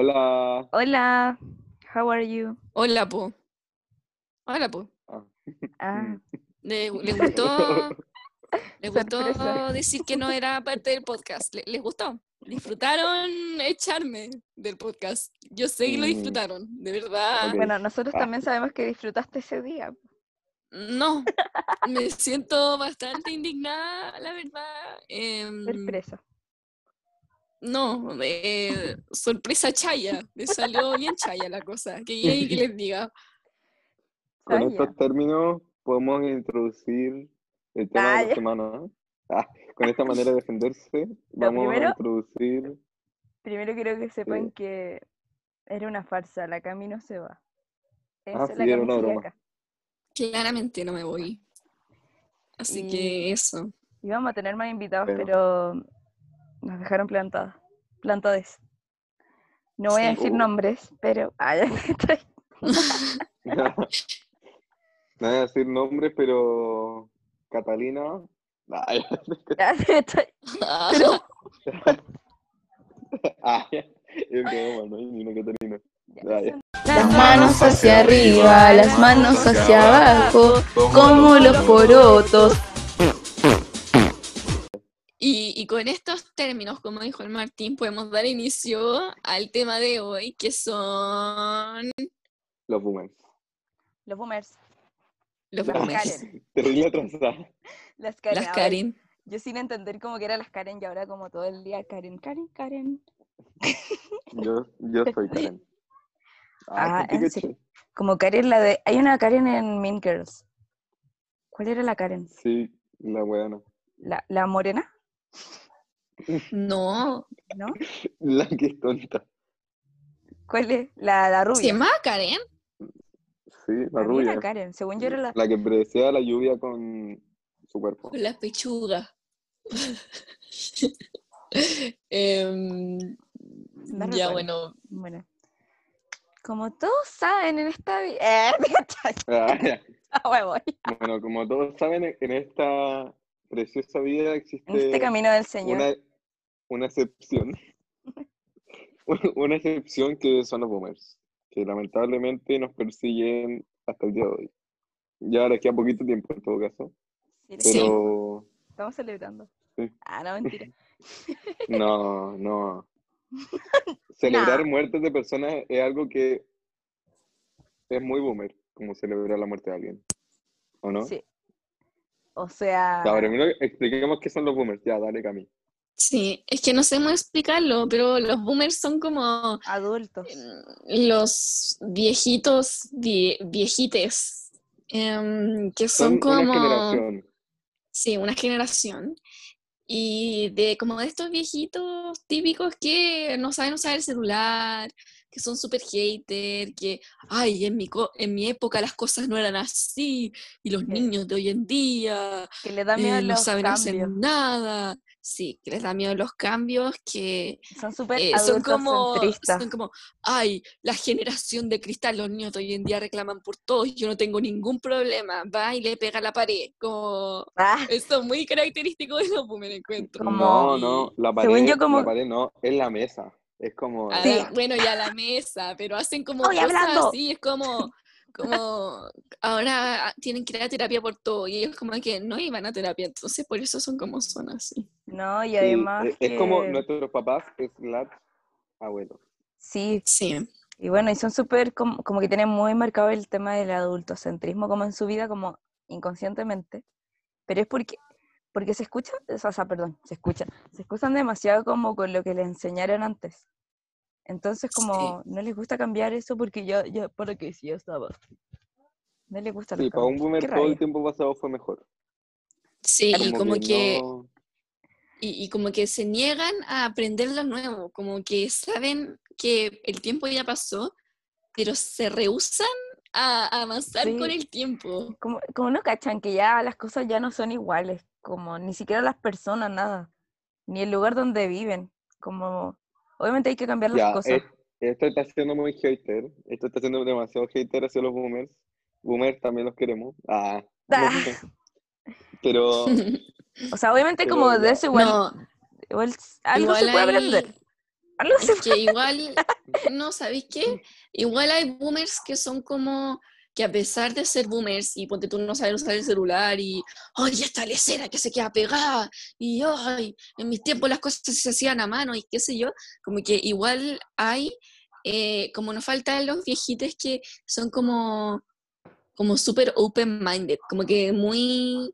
Hola. Hola, how are you? Hola, po. Hola, po. Ah. Ah, ¿Le, le gustó, le gustó decir que no era parte del podcast? ¿Le- ¿Les gustó? ¿Disfrutaron echarme del podcast? Yo sé que lo disfrutaron, de verdad. Bueno, nosotros Ah. también sabemos que disfrutaste ese día. No, me siento bastante indignada, la verdad. Sorpresa. No, eh, sorpresa chaya. Me salió bien chaya la cosa. Que que les diga. Con estos términos podemos introducir el tema de Ah, la semana. Ah, con esta manera de defenderse, vamos primero- a introducir. Primero quiero que sepan que era una farsa, la Cami no se va. Ah, Esa, sí, la era una broma. acá. Claramente no me voy. Así Y- que eso. Íbamos a tener más invitados, Pero- pero nos dejaron plantadas. Plantades. No voy a decir Uh. nombres, pero. Ah, ya estoy. No voy a decir nombres, pero Catalina. Ya. Ya estoy. Es no hay ni una Catalina. Ya, ya. Las manos hacia arriba, las manos hacia abajo, como los porotos. Y, y con estos términos, como dijo el Martín, podemos dar inicio al tema de hoy, que son Los boomers. Los boomers. los Las boomers. Karen. Terrible atrasada. Las Karen. Las ahora Karen. Yo sin entender cómo que eran las Karen y ahora como todo el día Karen, Karen, Karen. Yo, yo soy Karen. Ah, ¿tú ¿en serio? Como Karen la de... Hay una Karen en Mean Girls. ¿Cuál era la Karen? Sí, la buena. ¿La, la morena? No, ¿No? La que es tonta. ¿Cuál es? La, la ¿se rubia. llama Karen? Sí, la rubia. Karen. Según yo era la... La que predecía la lluvia con su cuerpo. Con la pechuga. Em, ya bueno, Bueno. Como todos saben en esta vida... Eh. Ah. Ah. Bueno, como todos saben, en esta preciosa vida existe En este camino del Señor. una, una excepción. una excepción que son los boomers, que lamentablemente nos persiguen hasta el día de hoy. Ya les queda poquito tiempo en todo caso, Sí, Sí. pero Estamos celebrando. Sí. Ah, no, mentira. no, no. Celebrar muertes de personas es algo que es muy boomer, como celebrar la muerte de alguien. ¿O no? Sí. O sea... Ya, primero expliquemos qué son los boomers. Ya, dale, Cami. sí, es que no sé cómo explicarlo, pero los boomers son como Adultos. em, los viejitos, vie- viejites, em, que son, Son como... una generación. Sí, una generación. Y de como de estos viejitos típicos que no saben usar el celular, que son súper hater, que, ay, en mi, co- en mi época las cosas no eran así, y los Sí. niños de hoy en día Que le da miedo eh, no los saben hacer cambios. nada. Sí, que les da miedo los cambios, que Son súper eh, son como, adultocentristas. son como, ay, la generación de cristal, los niños de hoy en día reclaman por todo, yo no tengo ningún problema, va y le pega a la pared, como... Ah, Esto es muy característico de los boomers, encuentro. Como- No, no, la pared, Según yo, como- la pared no, es la mesa. Es como... A Sí. la- bueno, y a la mesa, pero hacen como Estoy cosas hablando. así, es como, como, ahora tienen que ir a terapia por todo, y ellos como que no iban a terapia, entonces por eso son como son así. no, y sí, además es, es como nuestros papás slash abuelos. Sí, Sí, y bueno, y son súper como, como que tienen muy marcado el tema del adultocentrismo como en su vida, como inconscientemente, pero es porque, porque se escuchan, o sea, perdón, se escuchan, se escuchan demasiado como con lo que les enseñaron antes. Entonces como no les gusta cambiar eso porque ya, ya, para que si ya estaba. No les gusta Sí, para un cambios. boomer Qué todo el tiempo pasado fue mejor. sí, y como que, no- y, y como que se niegan a aprender lo nuevo, como que saben que el tiempo ya pasó, pero se rehusan a, a avanzar con el tiempo. como, como no cachan que ya las cosas ya no son iguales, como ni siquiera las personas, nada, ni el lugar donde viven, como obviamente hay que cambiar las Ya, cosas. es- esto está siendo muy hater. Esto está siendo demasiado hater hacia los boomers. Boomers también los queremos. Ah, Ah. Pero O sea, obviamente pero como de eso igual, No, igual algo se puede hay- aprender. Es que igual, no, ¿sabéis qué? Igual hay boomers que son como que a pesar de ser boomers y ponte tú no saber usar el celular y ¡ay, esta lecera que se queda pegada! Y ¡ay, en mis tiempos las cosas se hacían a mano! y qué sé yo, como que igual hay, eh, como nos faltan los viejitos que son como, como súper open-minded, como que muy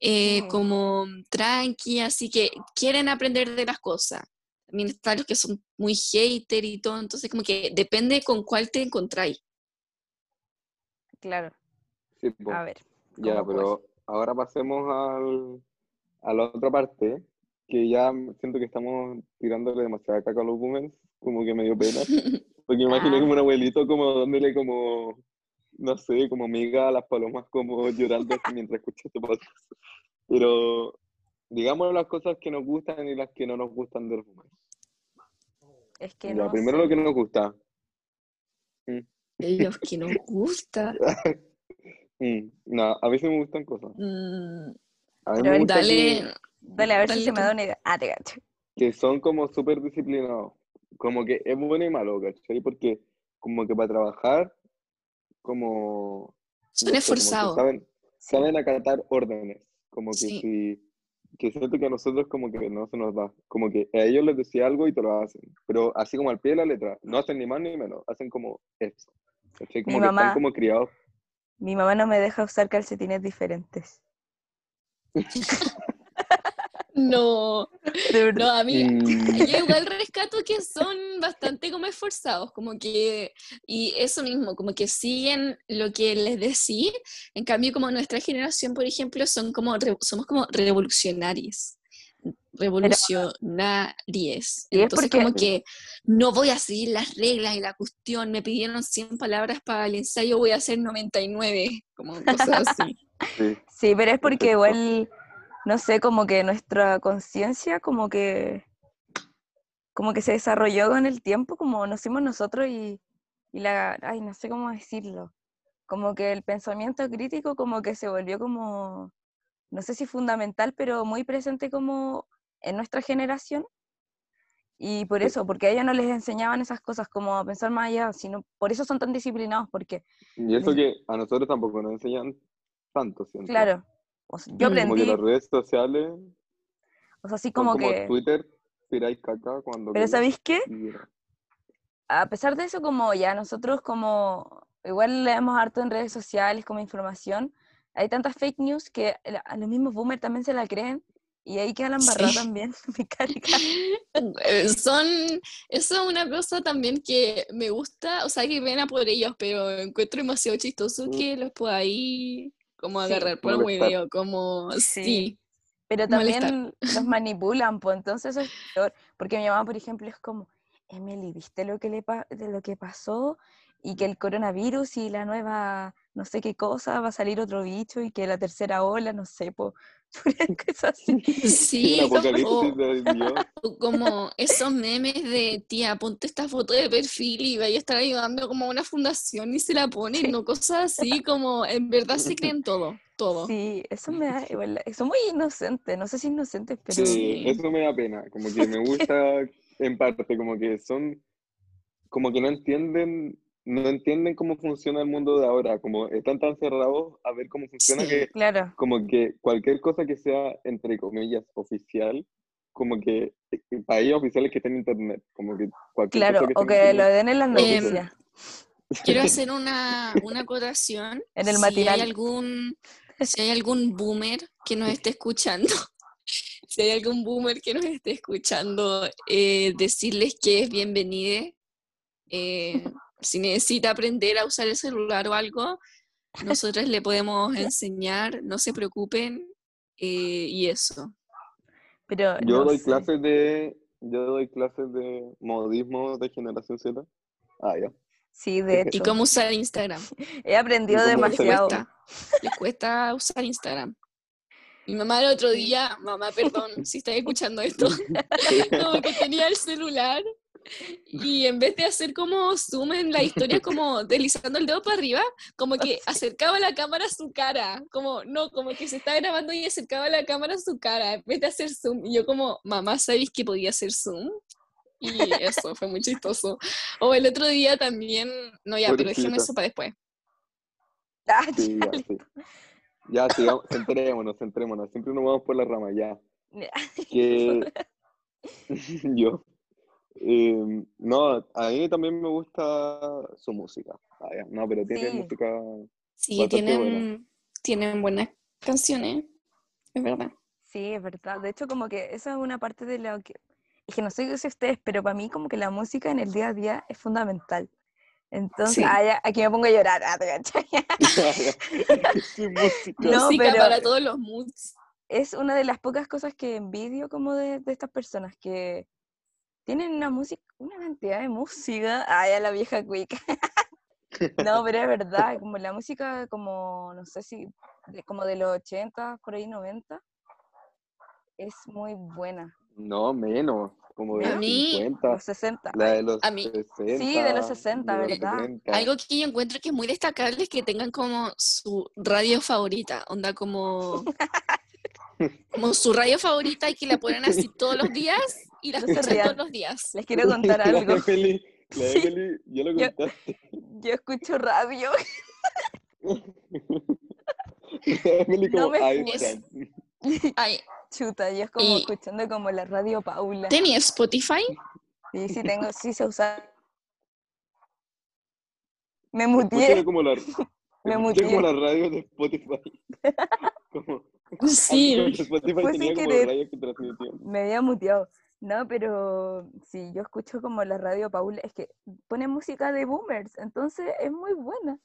eh, como tranqui, así que quieren aprender de las cosas. También están los que son muy hater y todo, entonces como que depende con cuál te encontráis. Claro, Sí, po. a ver. Ya, ¿cómo pero ahora pasemos al, a la otra parte, que ya siento que estamos tirándole demasiada caca a los boomers, como que me dio pena. Porque me imaginé Ah. como un abuelito como dándole como, no sé, como miga a las palomas como llorando así mientras escucha este podcast. Pero digamos las cosas que nos gustan y las que no nos gustan de los boomers. Es que Ya, no primero sé. lo que nos gusta. Los que nos gusta. Mm, no, a veces me gustan cosas. Mm, A mí Pero me gusta dale, que- Dale, a ver si Dale se me da una idea. Ah, te cacho. que son como súper disciplinados. Como que es bueno y malo, ¿cachai? Porque como que para trabajar, como... son no sé, esforzados. saben, Sí. saben acatar órdenes. Como que Sí. si... Que siento que a nosotros como que no se nos da. Como que a ellos les decía algo y te lo hacen. Pero así como al pie de la letra. No hacen ni más ni menos. Hacen como eso. ¿Cachai? Como Mi que mamá- están como criados. Mi mamá no me deja usar calcetines diferentes. No, De verdad. no, a mí, Mm, yo igual rescato que son bastante como esforzados, como que, y eso mismo, como que siguen lo que les decís, en cambio como nuestra generación, por ejemplo, son como, re- somos como revolucionarios, es entonces como que no voy a seguir las reglas y la cuestión, me pidieron 100 palabras para el ensayo, voy a hacer 99, como cosas así. sí. Sí, pero es porque igual, no sé, como que nuestra conciencia como que como que se desarrolló con el tiempo, como nos hicimos nosotros y, y la, ay, no sé cómo decirlo, como que el pensamiento crítico como que se volvió como, no sé si fundamental, pero muy presente como en nuestra generación. Y por eso, porque a ellos no les enseñaban esas cosas como a pensar más allá, sino por eso son tan disciplinados, porque, Y eso que a nosotros tampoco nos enseñan tanto, siento. claro, o sea, yo Mm. Como que aprendí, las redes sociales o sea, así como como que... Twitter, tiráis caca cuando Pero ¿sabéis qué? A pesar de eso, como ya nosotros como igual leemos harto en redes sociales como información, hay tantas fake news que a los mismos boomers también se la creen y ahí queda la embarrada Sí. también. Me carga. Eh, Son, eso es una cosa también que me gusta, o sea, que pena por ellos, pero encuentro demasiado chistoso Mm. que los podáis como Sí. agarrar por el Molestar. medio, como, Sí. sí, Pero Molestar. también los manipulan, pues entonces eso es peor. Porque mi mamá, por ejemplo, es como, Emily, ¿viste lo que, le de lo que pasó? Y que el coronavirus y la nueva, no sé qué cosa, va a salir otro bicho y que la tercera ola, no sé, pues, así. sí, o, como esos memes de, tía, ponte esta foto de perfil y vaya a estar ayudando como a una fundación y se la ponen, Sí. no cosas así, como en verdad se creen todo, todo. Sí, eso me da igual. Son muy inocentes, no sé si inocentes, pero Sí, Sí. eso me da pena. Como que me gusta en parte, como que son, como que no entienden, no entienden cómo funciona el mundo de ahora. Como están tan cerrados a ver cómo funciona Sí. que claro, como que cualquier cosa que sea, entre comillas, oficial, como que eh, para ellos oficiales que estén en internet, como que cualquier claro, cosa que o que lo internet. den en las Em, noticias. Quiero hacer una, una acotación. En el si matinal. hay algún, si hay algún boomer que nos esté escuchando, si hay algún boomer que nos esté escuchando, eh, decirles que es bienvenido. Eh, si necesita aprender a usar el celular o algo, nosotros le podemos enseñar, no se preocupen. eh, y eso. Pero Yo no doy sé. clases de, yo doy clases de modismo de generación Z. Ah, ya. Sí, de ¿Y hecho. cómo usar Instagram? He aprendido ¿Y cómo Les demasiado. cuesta, les cuesta usar Instagram. Mi mamá el otro día, mamá, perdón si estás escuchando esto, como que tenía el celular y en vez de hacer como zoom en la historia, como deslizando el dedo para arriba, como que acercaba la cámara a su cara, como no, como que se estaba grabando y acercaba la cámara a su cara en vez de hacer zoom. Y yo como, mamá, ¿sabéis que podía hacer zoom? Y eso fue muy chistoso. O el otro día también, no ya, pero Pobrecita. eso para después. Ah, Sí, ya, sí. Ya, sigamos, centrémonos, centrémonos. Siempre nos vamos por la rama, ya. ya. Que yo. Eh, no, a mí también me gusta su música. Ah, No, pero tiene Sí. música. Sí, tienen, tienen buenas canciones, es verdad. Sí, es verdad. De hecho, como que esa es una parte de lo que... Es que no sé si ustedes, pero para mí como que la música en el día a día es fundamental. Entonces, Sí. ah, ya, aquí me pongo a llorar. Ah. Sí, música. No, Música pero- para todos los moods. es una de las pocas cosas que envidio como de, de estas personas que tienen una música, una cantidad de música. Ah, ya la vieja cuica. No, pero es verdad, como la música como, no sé si, de- como de los 80, por ahí 90, es muy buena. No, menos. Como de A los mí- 50. Los 60. La de los A mí- 60. Sí, de los 60, de los ¿verdad? 70. Algo que yo encuentro que es muy destacable es que tengan como su radio favorita, onda como, como su radio favorita y que la ponen así todos los días y la No se escuchan rían. todos los días. Les quiero contar La algo. Emily, la Sí. Emily, ya lo Yo- contaste. Yo escucho radio. La Emily No como me Einstein. Ay, Chuta, yo es como Y- escuchando como la radio Paula. ¿tenía Spotify? Sí, sí tengo, sí se usa. Me muteé. como la, Me muteé. como la radio de Spotify. Como, Sí. Spotify Fue tenía sin como querer. radio que. Me había muteado. No, pero sí, yo escucho como la radio Paula. Es que pone música de boomers, entonces es muy buena.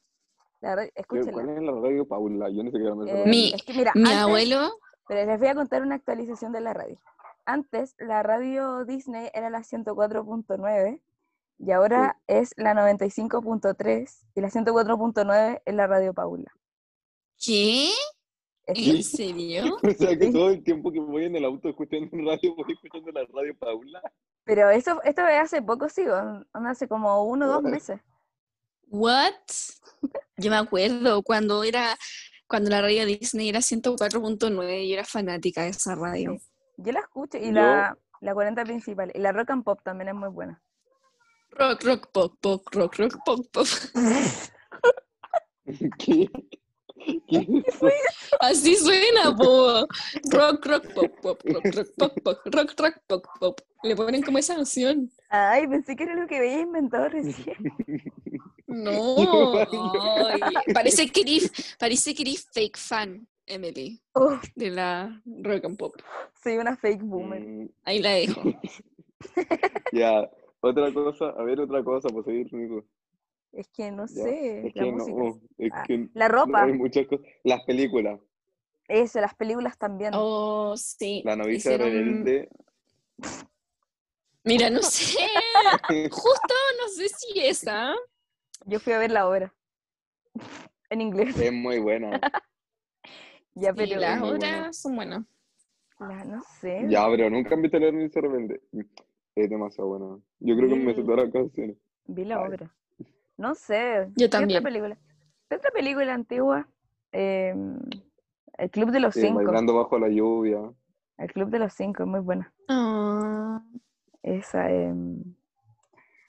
La radio, ¿Qué- escúchala. ¿Cuál es la radio Paula? Yo ni siquiera me Eh. Mi- es que mira, Mi antes- abuelo, Pero les voy a contar una actualización de la radio. Antes la radio Disney era la 104.9 y ahora es la 95.3 y la 104.9 es la radio Paula. ¿qué? ¿En serio? O sea que todo el tiempo que voy en el auto escuchando radio, voy escuchando la radio Paula. Pero eso, esto es hace poco, sí, hace como uno o dos meses. What? Yo me acuerdo cuando era cuando la radio Disney era 104.9 y yo era fanática de esa radio. Sí. Yo la escucho y Yo- la, la 40 principal. Y la rock and pop también es muy buena. Rock, rock, pop, pop, rock, rock, pop, pop. ¿Qué? ¿Qué es eso? Así suena, po. Rock, rock, pop, pop, rock, rock, pop, pop, rock, rock, pop, pop. Le ponen como esa canción. Ay, pensé que era lo que había inventado recién. No. ay, parece que eres, parece que eres fake fan, Emily, Oh, de la rock and pop. soy una fake boomer. Mm, Ahí la dejo. Ya, otra cosa, a ver otra cosa, por seguir, Nico. Es que no Ya, sé, Es la que no, música. es Ah, que La no ropa, hay muchas cosas. Las películas, eso, las películas también. Oh, sí. La novicia hicieron- rebelde. Mira, no sé. Justo no sé si esa. Yo fui a ver la obra. En inglés. Es muy buena. Ya, Sí, pero. las buena. otras son buenas. la- no sé. Ya, pero nunca han visto la novicia rebelde. Es demasiado buena. Yo creo que me sé todas las canciones. Vi la Ay. obra. No sé. Yo ¿qué también. Otra película? ¿Qué otra película antigua? Em, el Club de los Eh, Cinco. bailando bajo la lluvia. El Club de los Cinco es muy buena. Ah, Esa. em,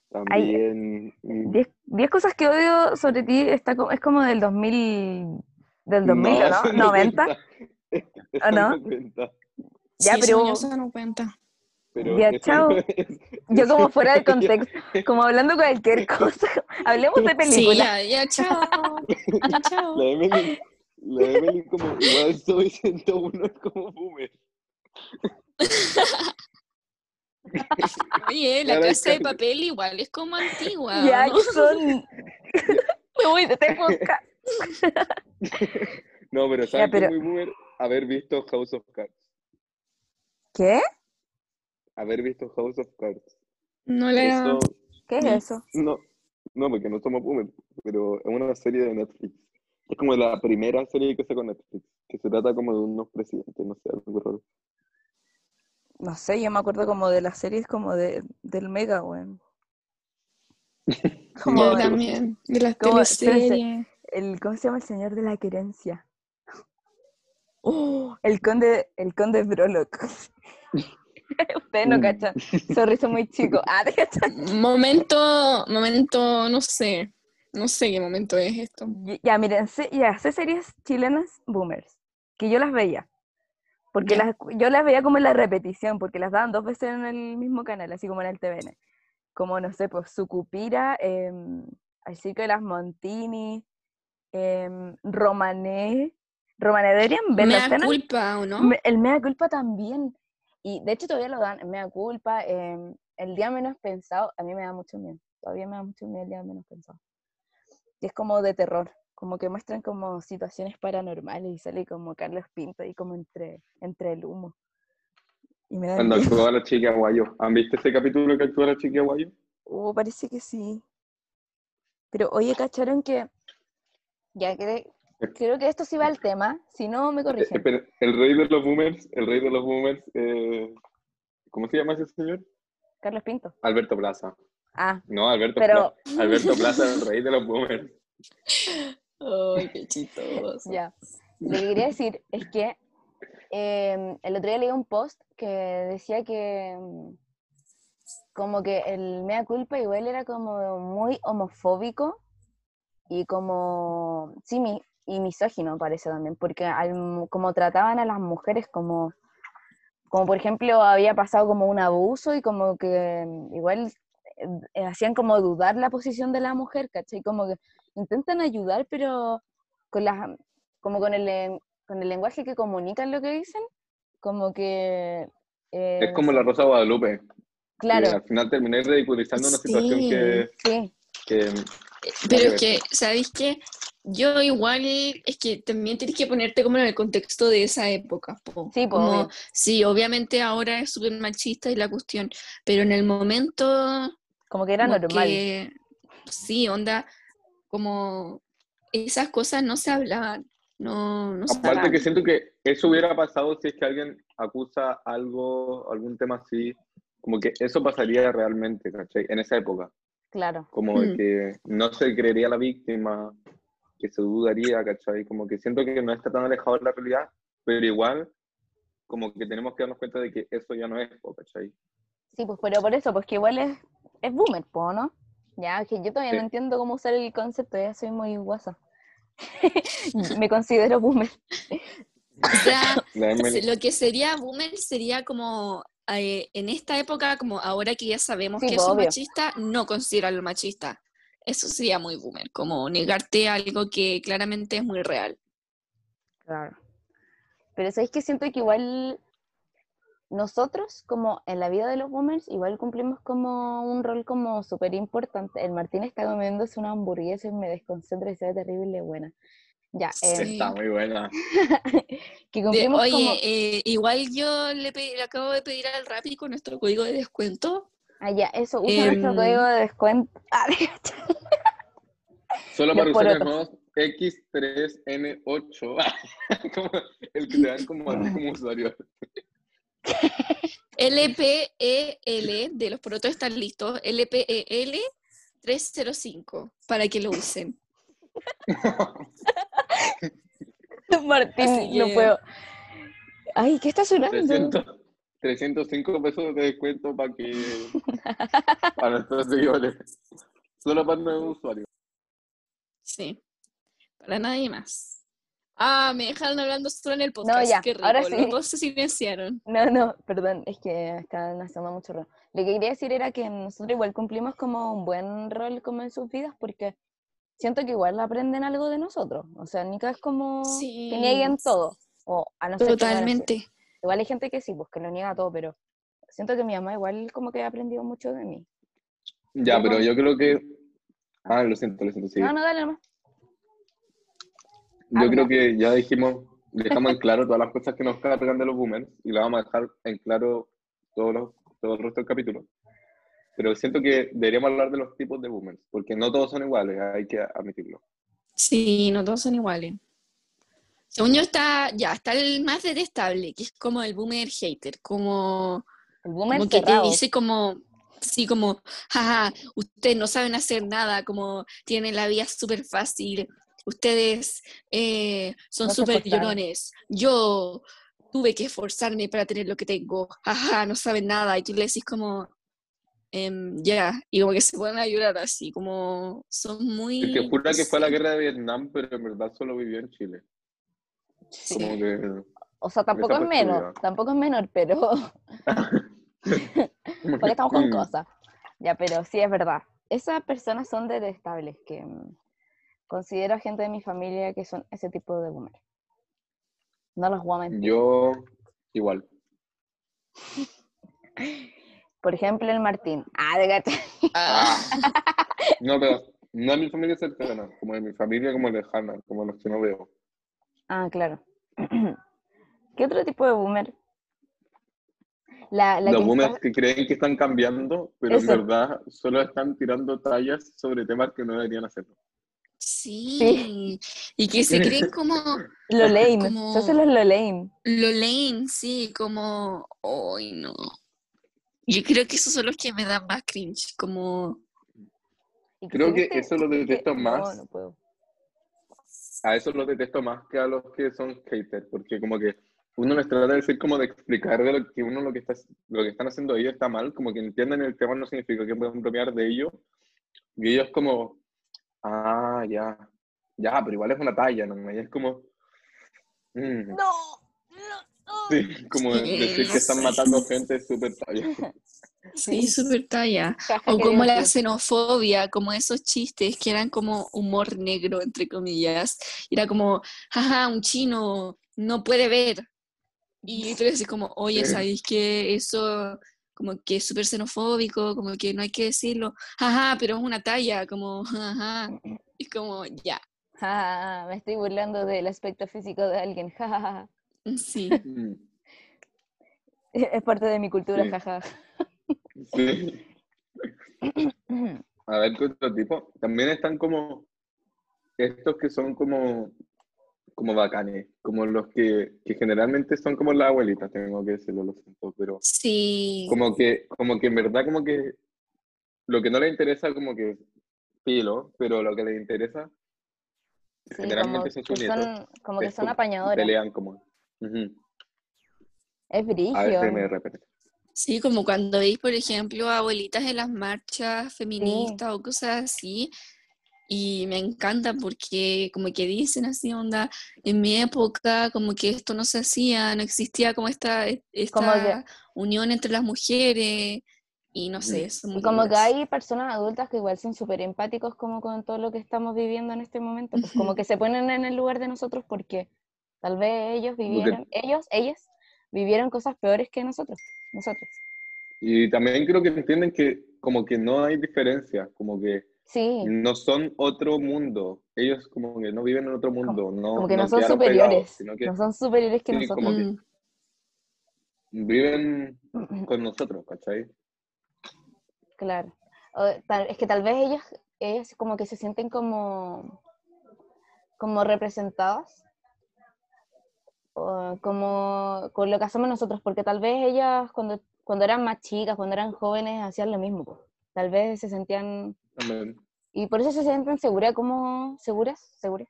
También. mm, Diez, diez cosas que odio sobre ti está es como del 2000. Del 2000, ¿o eso ¿no? ¿90? cuenta. Eso ¿O no? no. Ya, sí, pero- esa no cuenta. Pero Ya, chao. Yo como fuera de contexto, como hablando cualquier cosa. Hablemos de Sí, películas. ya, ya, chao. Ya, chao. La Emily, la Emily como igual soy 101 es como boomer. Oye, la casa de papel igual es como antigua. Ya ¿no? que son. Me voy de podcast. No, pero ¿sabes pero- es muy boomer? Haber visto House of Cards. ¿Qué? Haber visto House of Cards. No. Eso, ¿Qué es eso? no, no, porque no somos boomer, pero es una serie de Netflix. Es como la primera serie que sacó Netflix, que se trata como de unos presidentes, no sé, algo raro. No sé, yo me acuerdo como de las series como de, del Mega, weón. Como Yo también. De las como- teleseries. el, ¿cómo se llama? El Señor de la Querencia. Oh, el conde, el conde Brolock. Ustedes no Mm. cachan. Sorry, soy muy chico. Ah, ¿te cachan? Momento, momento, no sé. No sé qué momento es esto. Ya, miren, sé, ya, sé series chilenas boomers, que yo las veía. Porque las, yo las veía como en la repetición, porque las daban dos veces en el mismo canal, así como en el TVN. Como, no sé, pues Sucupira, em, El Circo de las Montini, em, Romané. Romané deberían Me verla. da están en- culpa, ¿o no? me- el Mea Culpa también. Y de hecho todavía lo dan, el Mea Culpa, em, el día menos pensado, a mí me da mucho miedo. Todavía me da mucho miedo el día menos pensado. Y es como de terror, como que muestran como situaciones paranormales y sale como Carlos Pinto ahí como entre, entre el humo. Y me da Cuando miedo. actúa la chica guayo. ¿Han visto ese capítulo que actúa la chica guayo? Oh, parece que sí. Pero oye, ¿cacharon que? Ya que creo que esto sí va al tema, si no me Eh, corrigen. el rey de los boomers, el rey de los boomers, eh, ¿cómo se llama ese señor? Carlos Pinto. Alberto Plaza. Ah, No, Alberto Pero- Plaza. Alberto Plaza, el rey de los boomers. Ay, qué chistoso. Ya. Lo que quería decir es que em, el otro día leí un post que decía que em, como que el mea culpa igual era como muy homofóbico y como, sí, mi, y misógino parece también, porque al- como trataban a las mujeres como, como por ejemplo había pasado como un abuso y como que em, igual eh, hacían como dudar la posición de la mujer, ¿cachai? Como que intentan ayudar, pero con las como con el, len- con el lenguaje que comunican lo que dicen, como que... eh, Es como la Rosa Guadalupe. Claro, al final terminé ridiculizando una situación que, sí, que Pero es que, ¿sabéis qué? Yo igual, es que también tienes que ponerte como en el contexto de esa época. po. Sí, po, como, obvio. sí, obviamente ahora es súper machista y la cuestión, pero en el momento como que era como normal. que, sí, onda, como esas cosas no se hablaban, no, no Aparte hablaban. que siento que eso hubiera pasado si es que alguien acusa algo, algún tema así, como que eso pasaría realmente, ¿cachai? En esa época. Claro, Como Mm. que no se creería la víctima, que se dudaría, ¿cachai? Como que siento que no está tan alejado de la realidad, pero igual como que tenemos que darnos cuenta de que eso ya no es, ¿cachai? sí, pues pero por eso, pues que igual es, es boomer, po, ¿no? Ya, que yo todavía no entiendo cómo usar el concepto, ya soy muy guasa. Me considero boomer. O sea, lo que sería boomer sería como eh, en esta época, como ahora que ya sabemos Sí, que pues, es machista, no considerarlo machista. Eso sería muy boomer, como negarte algo que claramente es muy real. Claro. Pero sabéis que siento que igual nosotros, como en la vida de los boomers, igual cumplimos como un rol como súper importante. El Martín está comiéndose una hamburguesa y me desconcentra y se ve terrible buena. Ya, eh, Sí. Está muy buena. que De- cumplimos oye, como... eh, igual yo le acabo de pedir al Rappi con nuestro código de descuento. Ah, ya, eso, usa nuestro em, código de descuento. Ah, Solo para usuarios nuevos, X3N8, como el que te dan como, como usuario. LPEL de los porotos están listos. LPEL 305 para que lo usen. Martín, Así no que- puedo. Ay, ¿qué está sonando? 300, 305 pesos de descuento para que para nuestros seguidores. Solo para nuevos usuarios. Sí, para nadie más. Ah, me dejaron hablando solo en el podcast. ya, Qué rico. ahora Los sí. dos se silenciaron. No, no, perdón, es que están haciendo mucho ruido. Lo que quería decir era que nosotros igual cumplimos como un buen rol como en sus vidas porque siento que igual aprenden algo de nosotros. O sea, Nica es como que Sí. nieguen todo. O a no que, Totalmente. Igual hay gente que sí, pues que lo niega todo, pero siento que mi mamá igual como que ha aprendido mucho de mí. Ya, Yo pero yo creo que. Ah, lo siento, lo siento, sí. No, no, dale nomás. Yo creo que ya dijimos, dejamos en claro todas las cosas que nos cargan de los boomers y las vamos a dejar en claro todos los, todo el resto del capítulo. Pero siento que deberíamos hablar de los tipos de boomers, porque no todos son iguales, hay que admitirlo. Sí, no todos son iguales. Según yo está, ya, está el más detestable, que es como el boomer hater, como, El boomer como que te dice como, sí, como, jaja, ustedes no saben hacer nada, como tienen la vida súper fácil, ustedes eh, son No súper llorones, yo tuve que esforzarme para tener lo que tengo, ajá, no saben nada, y tú le decís como, em, ya, y como que se pueden a llorar así, como son muy... Es que jura que fue la guerra de Vietnam, pero en verdad solo vivió en Chile. Sí. Como que... O sea, tampoco es menor, tampoco es menor, pero porque estamos con cosas. Ya, pero sí es verdad. Esas personas son detestables, que mm, considero a gente de mi familia que son ese tipo de boomer. No los voy a mentir. Yo, igual. Por ejemplo, el Martín. Ah, de gato. Ah, No, pero no es mi familia cercana, como de mi familia como lejana, como los que no veo. Ah, claro. ¿Qué otro tipo de boomer? La, la los que boomers está- que creen que están cambiando, pero Eso. en verdad solo están tirando tallas sobre temas que no deberían hacerlo. sí, y que se creen como Lo lame. como- Se hacen los lo lame. lo lame, sí, como, ay no. Yo creo que esos son los que me dan más cringe, como, Creo que eso lo que- detesto no, más. no puedo. A eso los detesto más que a los que son haters, porque como que uno les trata de decir como de explicar de lo que uno lo que está lo que están haciendo ellos está mal, como que entienden el tema no significa que puedan bromear de ello. Y ellos como, ah, ya, ya, pero igual es una talla, ¿no? Y es como, mm, No. Sí, como Sí, decir no que están matando gente es súper talla. sí, súper talla. Jaja, O como la xenofobia, como esos chistes que eran como humor negro, entre comillas. Era como, jaja, un chino no puede ver. Y tú le decís como, oye. ¿sabéis que eso como que es súper xenofóbico, como que no hay que decirlo? Ajá, pero es una talla, como, ajá. Es como, ya, Ja, me estoy burlando del aspecto físico de alguien. Ja, ja, ja. sí. Mm, Es parte de mi cultura, Sí. jaja. Sí. A ver, ¿qué otro tipo? También están como estos que son como, como bacanes, como los que, que generalmente son como las abuelitas, tengo que decirlo, lo siento, pero Sí. como que, como que en verdad como que lo que no les interesa como que filo, pero lo que les interesa Sí, generalmente como son que sus nietos, son, como que son apañadoras. pelean como... ujú. Es A ver, repetir. Sí, como cuando veis, por ejemplo, abuelitas en las marchas feministas o cosas así, y me encanta porque como que dicen así, onda, en mi época como que esto no se hacía, no existía como esta, esta Como que- unión entre las mujeres, y no sé, son Y como que hay personas adultas que igual son súper empáticos como con todo lo que estamos viviendo en este momento, pues como que se ponen en el lugar de nosotros porque tal vez ellos vivieron, ellos, ellas vivieron cosas peores que nosotros, nosotros. Y también creo que entienden que como que no hay diferencia, como que Sí, no son otro mundo. Ellos como que no viven en otro mundo, no, como que no, son pegados, superiores, sino que no son superiores que Sí, nosotros. como que- Mm, viven con nosotros, ¿cachai? Claro. O tal- es que tal vez ellas, ellas como que se sienten como, como representadas, como con lo que hacemos nosotros, porque tal vez ellas cuando, cuando eran más chicas, cuando eran jóvenes, hacían lo mismo. po. Tal vez se sentían, También. y por eso se sienten seguras, como seguras, seguras,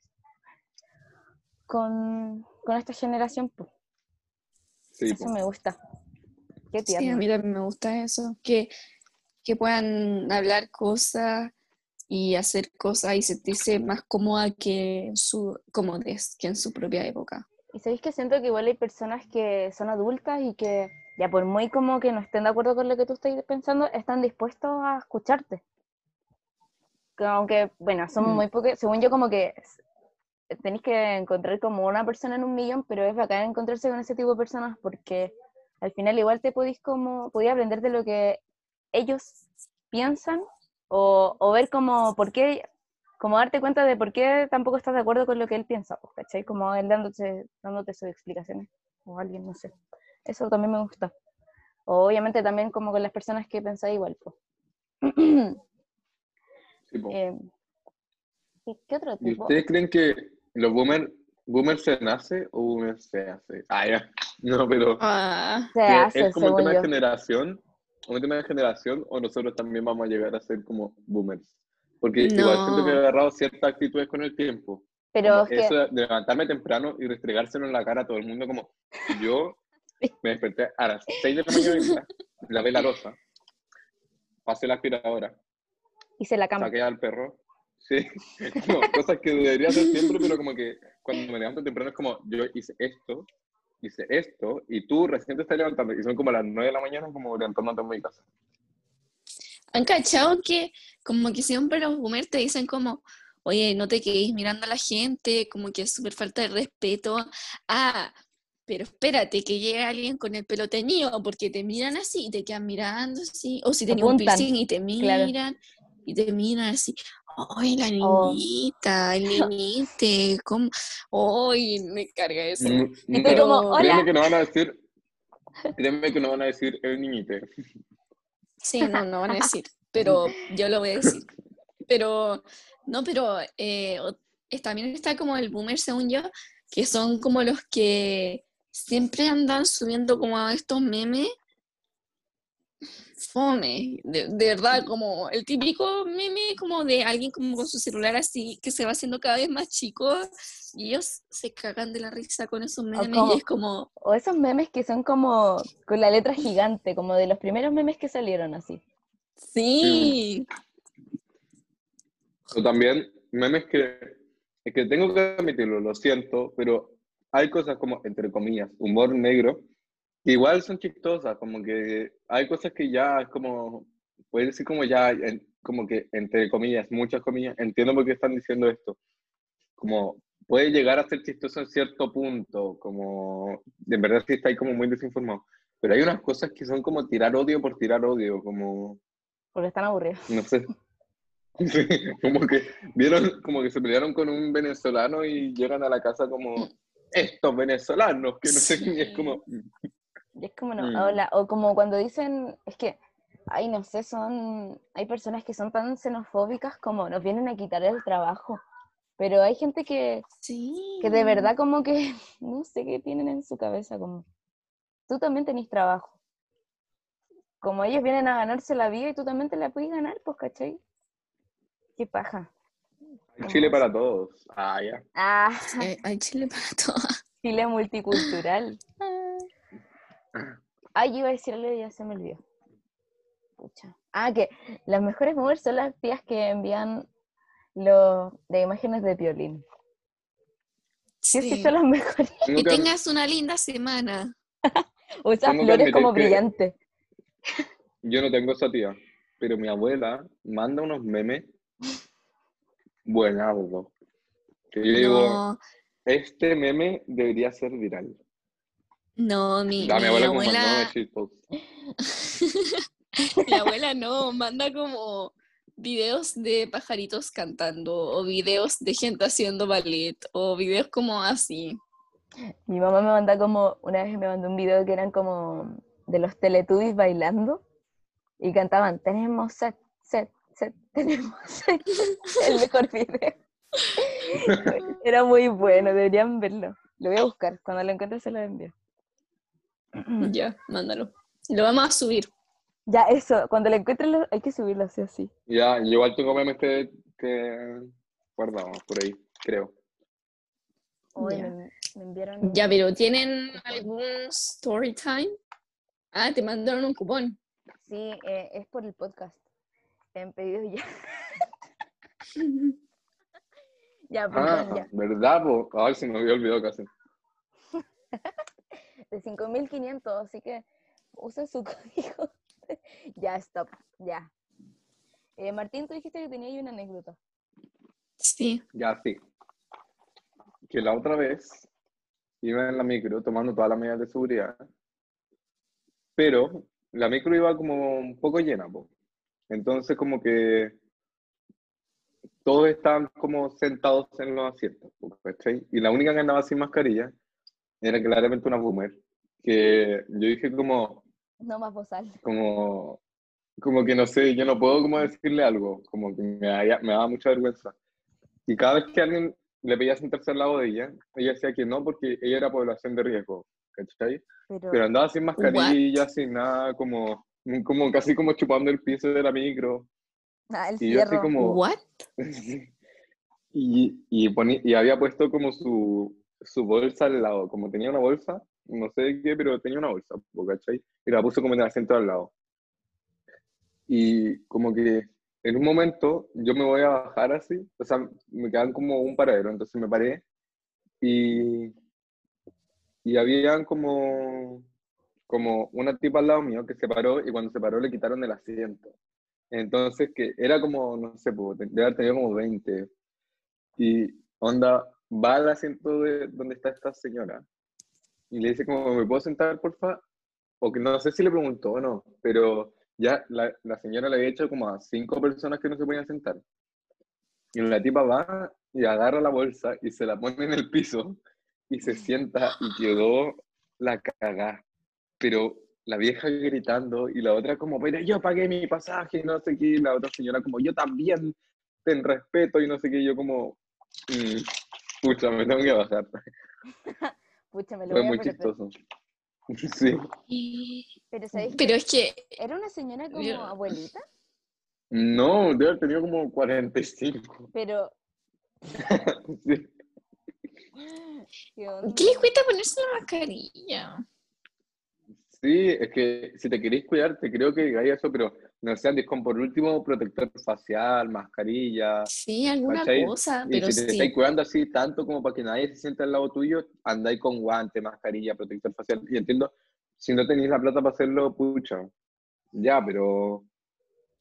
con, con esta generación. po. Sí, Eso po. me gusta. Qué Sí, a tierno. mí también me gusta eso, que, que puedan hablar cosas y hacer cosas y sentirse más cómoda que en su, cómodes que en su propia época. Y sabéis que siento que igual hay personas que son adultas y que, ya por muy como que no estén de acuerdo con lo que tú estás pensando, están dispuestos a escucharte. Que Aunque, bueno, son Mm. muy pocos, según yo como que tenéis que encontrar como una persona en un millón, pero es bacán encontrarse con ese tipo de personas porque al final igual te podéis como, podéis aprender de lo que ellos piensan o, o ver como por qué, como darte cuenta de por qué tampoco estás de acuerdo con lo que él piensa, pues, ¿cachai? Como él dándote, dándote sus explicaciones, o alguien, no sé. Eso también me gusta. O obviamente también como con las personas que pensáis igual, pues. Sí. Eh, ¿y ¿Qué otro ¿Y tipo? ustedes creen que los boomers boomer se nace o boomer se hace? Ah, ya. No, pero Ah, Se hace, es como un tema de generación, un tema de generación, o nosotros también vamos a llegar a ser como boomers. Porque igual siento que he No. agarrado ciertas actitudes con el tiempo. Pero es que, Eso de levantarme temprano y restregárselo en la cara a todo el mundo, como yo me desperté a las 6 de la mañana, lavé la rosa, pasé la aspiradora, hice la cama. saqué al perro. Sí, no, cosas que debería hacer siempre, pero como que cuando me levanto temprano es como yo hice esto, hice esto, y tú recién te estás levantando, y son como las 9 de la mañana, como levantándote en mi casa. ¿Han cachado que como que siempre los boomers te dicen como, oye, no te quedes mirando a la gente, como que es súper falta de respeto? Ah, pero espérate que llegue alguien con el pelo teñido, porque te miran así y te quedan mirando así, o si tenías un piercing y te claro. miran, y te miran así, ¡ay, la Oh. niñita, el niñite! ¿Cómo? ¡Ay, me carga eso! No, como, Pero- hola. Créeme que no van a decir, créeme que no van a decir el niñite. Sí, no, no van a decir, pero yo lo voy a decir. Pero, no, pero eh, también está como el boomer, según yo, que son como los que siempre andan subiendo como a estos memes. Fome, de, de verdad, como el típico meme como de alguien como con su celular así, que se va haciendo cada vez más chico, y ellos se cagan de la risa con esos memes, como- y es como, O esos memes que son como con la letra gigante, como de los primeros memes que salieron así. sí, O también memes que, es que tengo que admitirlo, lo siento, pero hay cosas como, entre comillas, humor negro, igual son chistosas, como que hay cosas que ya es como, puede decir como ya, en- como que, entre comillas, muchas comillas, entiendo por qué están diciendo esto. Como puede llegar a ser chistoso en cierto punto, como, de verdad sí está ahí como muy desinformado, pero hay unas cosas que son como tirar odio por tirar odio, como... Porque están aburridos. No sé. Sí, como que vieron, como que se pelearon con un venezolano y llegan a la casa como estos venezolanos, que no sé qué, y es como, Y es como, no, Mm. hola, o como cuando dicen, es que, ay, no sé, son, hay personas que son tan xenofóbicas como nos vienen a quitar el trabajo, pero hay gente que, sí. que de verdad como que, no sé qué tienen en su cabeza, como, tú también tenés trabajo. Como ellos vienen a ganarse la vida y tú también te la puedes ganar, pues, ¿cachai? Qué paja. Chile para todos. Ah, ya. Ah, hay chile para todas. Chile multicultural. Ay, yo iba a decir algo y ya se me olvidó. Pucha. Ah, que las mejores mujeres son las tías que envían los de imágenes de violín. Sí, son las mejores. Que tengas una linda semana. O esas flores como brillantes. yo no tengo esa tía, pero mi abuela manda unos memes buenazos. Que yo digo, este meme debería ser viral. No, mi, Ya, mi mi abuela como abuela, mi abuela no, manda como videos de pajaritos cantando, o videos de gente haciendo ballet, o videos como así. Mi mamá me manda como, una vez me mandó un video que eran como de los Teletubbies bailando y cantaban, tenemos set, set, set, tenemos set. El mejor video. Era muy bueno, deberían verlo. Lo voy a buscar, cuando lo encuentre se lo envío. Ya, mándalo. Lo vamos a subir. Ya, eso, cuando lo encuentre lo- hay que subirlo así así. Ya, yo igual tengo memes que, que guardados por ahí, creo. Hoy Ya. me, me enviaron... Ya, pero ¿tienen algún story time? Ah, te mandaron un cupón. Sí, eh, es por el podcast. En pedido ya. Ya, Ah, perdón, ya. ¿verdad? po? Ay, se me había olvidado casi. De 5500, así que usa su código. ya, stop, ya. Eh, Martín, tú dijiste que tenía ahí una anécdota. Sí. Ya, sí. Que la otra vez iba en la micro tomando todas las medidas de seguridad, pero la micro iba como un poco llena, po. Entonces como que todos estaban como sentados en los asientos, po, ¿cachai? Y la única que andaba sin mascarilla era claramente una boomer, que yo dije como, No más bozal. como, como que no sé, yo no puedo como decirle algo, como que me, daba- me daba mucha vergüenza. Y cada vez que alguien le pedía sentarse al lado de ella, ella decía que no porque ella era población de riesgo, ¿cachai? Pero, Pero andaba sin mascarilla, sin nada, como, como casi como chupando el piso de la micro. ah, el Y yo así fierro. como... What? Y, y, poni- y había puesto como su, su bolsa al lado, como tenía una bolsa, no sé de qué, pero tenía una bolsa, ¿cachai? Y la puso como en el asiento al lado. Y como que en un momento yo me voy a bajar así, o sea, me quedan como un paradero, entonces me paré y, y habían como, como una tipa al lado mío que se paró y cuando se paró le quitaron el asiento. Entonces, que era como, no sé, debe haber tenido como 20. Y onda, va al asiento de donde está esta señora y le dice como, ¿me puedo sentar, porfa? O que no sé si le preguntó o no, pero ya la, la señora le había hecho como a cinco personas que no se podían sentar. Y la tipa va y agarra la bolsa y se la pone en el piso y se sienta y quedó la cagá. Pero la vieja gritando y la otra como, pero yo pagué mi pasaje y no sé qué, y la otra señora como, yo también, ten respeto y no sé qué, yo como, mm, pucha, me tengo que bajar. Pucha, me lo Fue voy a muy chistoso. Sí. Y- Pero ¿sabéis Pero es que ¿Era una señora como Yo- abuelita? No, debe haber tenido como 45. Pero, Sí. ¿qué? ¿Qué les cuesta ponerse la mascarilla? Sí, es que si te queréis cuidar, te creo que digáis eso, pero no sé, antes con por último protector facial, mascarilla. Sí, alguna ¿cachai? cosa, Y pero si te sí. estáis cuidando así tanto como para que nadie se sienta al lado tuyo, andáis con guante, mascarilla, protector facial. Y entiendo, si no tenéis la plata para hacerlo, pucha. Ya, pero.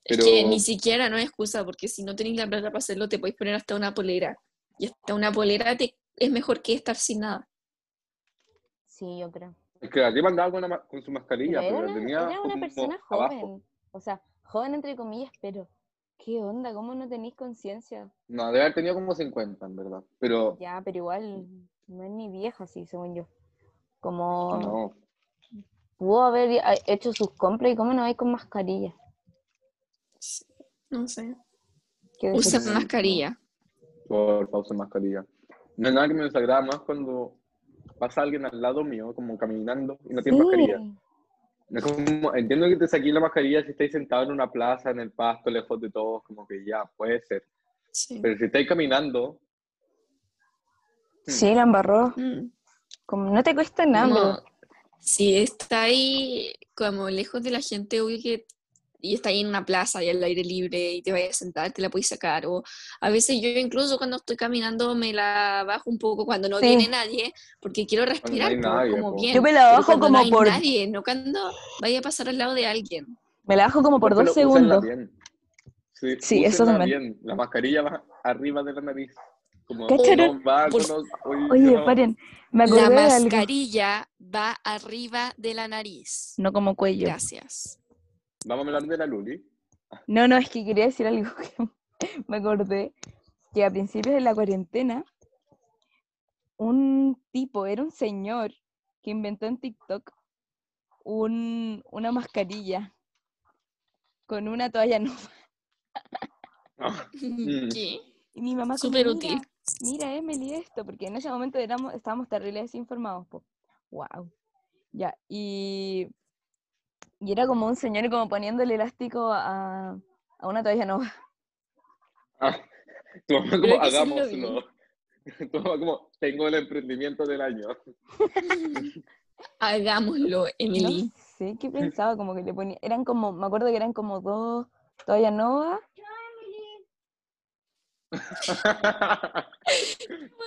Es pero que ni siquiera no es excusa, porque si no tenéis la plata para hacerlo, te podéis poner hasta una polera. Y hasta una polera te, es mejor que estar sin nada. Sí, yo creo. Es que la tipa andaba con, una ma- con su mascarilla, Pero pero, era tenía era una persona abajo. joven. O sea, joven entre comillas, pero ¿qué onda? ¿Cómo no tenéis conciencia? No, debe haber tenido como 50, en verdad. Pero Ya, pero igual no es ni vieja, así, según yo. Como no. pudo haber hecho sus compras y cómo no hay con mascarilla. No sé. Usa mascarilla. por pausa mascarilla. No hay nada que me desagrada más cuando pasa alguien al lado mío, como caminando, y no tiene Sí. mascarilla. Es como- entiendo que te saqué la mascarilla si estáis sentado en una plaza, en el pasto, lejos de todos, como que ya, puede ser. Sí. Pero si estáis caminando, Sí, la embarró. Mm. Como, no te cuesta nada, si está ahí como lejos de la gente, obvio que y está ahí en una plaza y al aire libre y te vayas a sentar, te la puedes sacar. O a veces yo incluso cuando estoy caminando me la bajo un poco cuando no Sí. viene nadie, porque quiero respirar hay po, nadie, como po. bien. Yo me la bajo cuando como no hay por- nadie, no cuando vaya a pasar al lado de alguien. me la bajo como por pero dos segundos. bien. Sí, Sí, eso también. bien. La mascarilla va arriba de la nariz. Como ¿Cacharon? no va Por- los- oye, Oye, no. paren, me La acordé de algo. mascarilla va arriba de la nariz. No como cuello. Gracias. Vamos a hablar de la Luli. No, no, es que quería decir algo que me acordé que a principios de la cuarentena un tipo, era un señor que inventó en TikTok un, una mascarilla con una toalla nueva. Mm. ¿Qué? Y mi mamá como, Súper "Mira, útil. Mira, Emily, esto, porque en ese momento éramos, estábamos terribles desinformados, po. Wow. Ya, y, y era como un señor como poniendo el elástico a, a una toalla nueva. Ah, tu mamá como, Creo sí. Tu mamá como, tengo el emprendimiento del año. Hagámoslo, No Emily. sé qué pensaba, como que le ponía, eran como, me acuerdo que eran como dos toallas nuevas.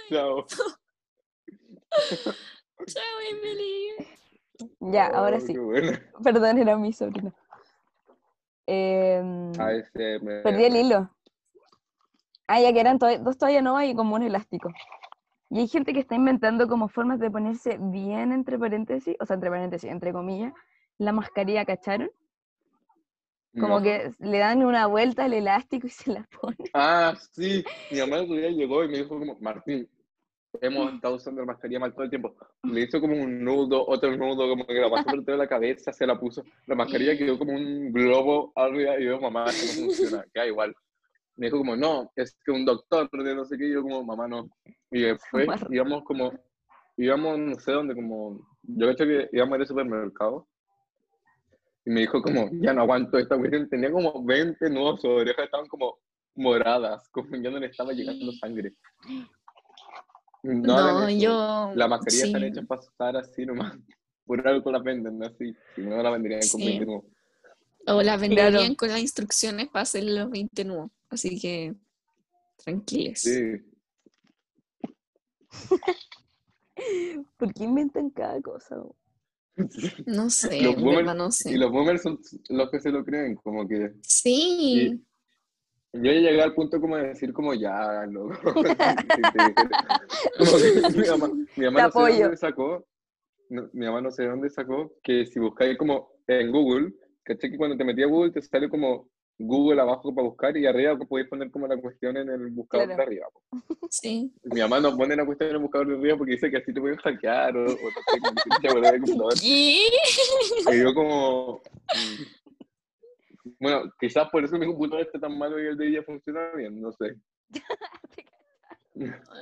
Chao. Chao, Emily. Ya, ahora Oh, sí. bueno. Perdón, era mi sobrino. Em, ASMR. Perdí el hilo. Ah, ya que eran to- dos toallas nuevas y como un elástico. Y hay gente que está inventando como formas de ponerse bien entre paréntesis, o sea, entre paréntesis, entre comillas, la mascarilla, ¿cacharon? Como No. que le dan una vuelta al elástico y se la ponen. Ah, sí. Mi mamá el día llegó y me dijo como, Martín, hemos estado usando la mascarilla mal todo el tiempo. Le hizo como un nudo, otro nudo, como que la pasó por toda la cabeza, se la puso. La mascarilla quedó como un globo arriba y yo, mamá, no funciona, queda igual. Me dijo como, no, es que un doctor de no sé qué, y yo como, mamá, no. Y después íbamos como, íbamos no sé dónde, como, yo creo que íbamos al supermercado. Y me dijo como, ya no aguanto esta cuestión. Tenía como 20 nudos sobre oreja, estaban como moradas, como ya no le estaba llegando sangre. No, yo. Las mascarillas están sí. hechas para estar así nomás. Por algo las venden, ¿no? así. Si no, las venderían con Sí. 20 nuevos. O las venderían Claro. con las instrucciones para hacer los 20 nuevos. Así que. Tranquiles. Sí. ¿Por qué inventan cada cosa? No sé, Los boomers- verdad no sé. Y los boomers son los que se lo creen, como que... Sí. Yo ya llegué al punto como de decir como ya, loco. como que mi mamá, mi mamá Te no sé de dónde sacó, no, mi mamá no sé de dónde sacó, que si buscáis como en Google, ¿cachai? Que cuando te metí a Google te sale como Google abajo para buscar y arriba podéis poner como la cuestión en el buscador Claro. de arriba. po. Sí. Mi mamá no pone la cuestión en el buscador de arriba porque dice que así te pueden hackear o, o no sé, como que te vuelve el computador. ¿Qué? Y yo como... Bueno, quizás por eso mi computador esté tan malo y el de ella funciona bien, no sé.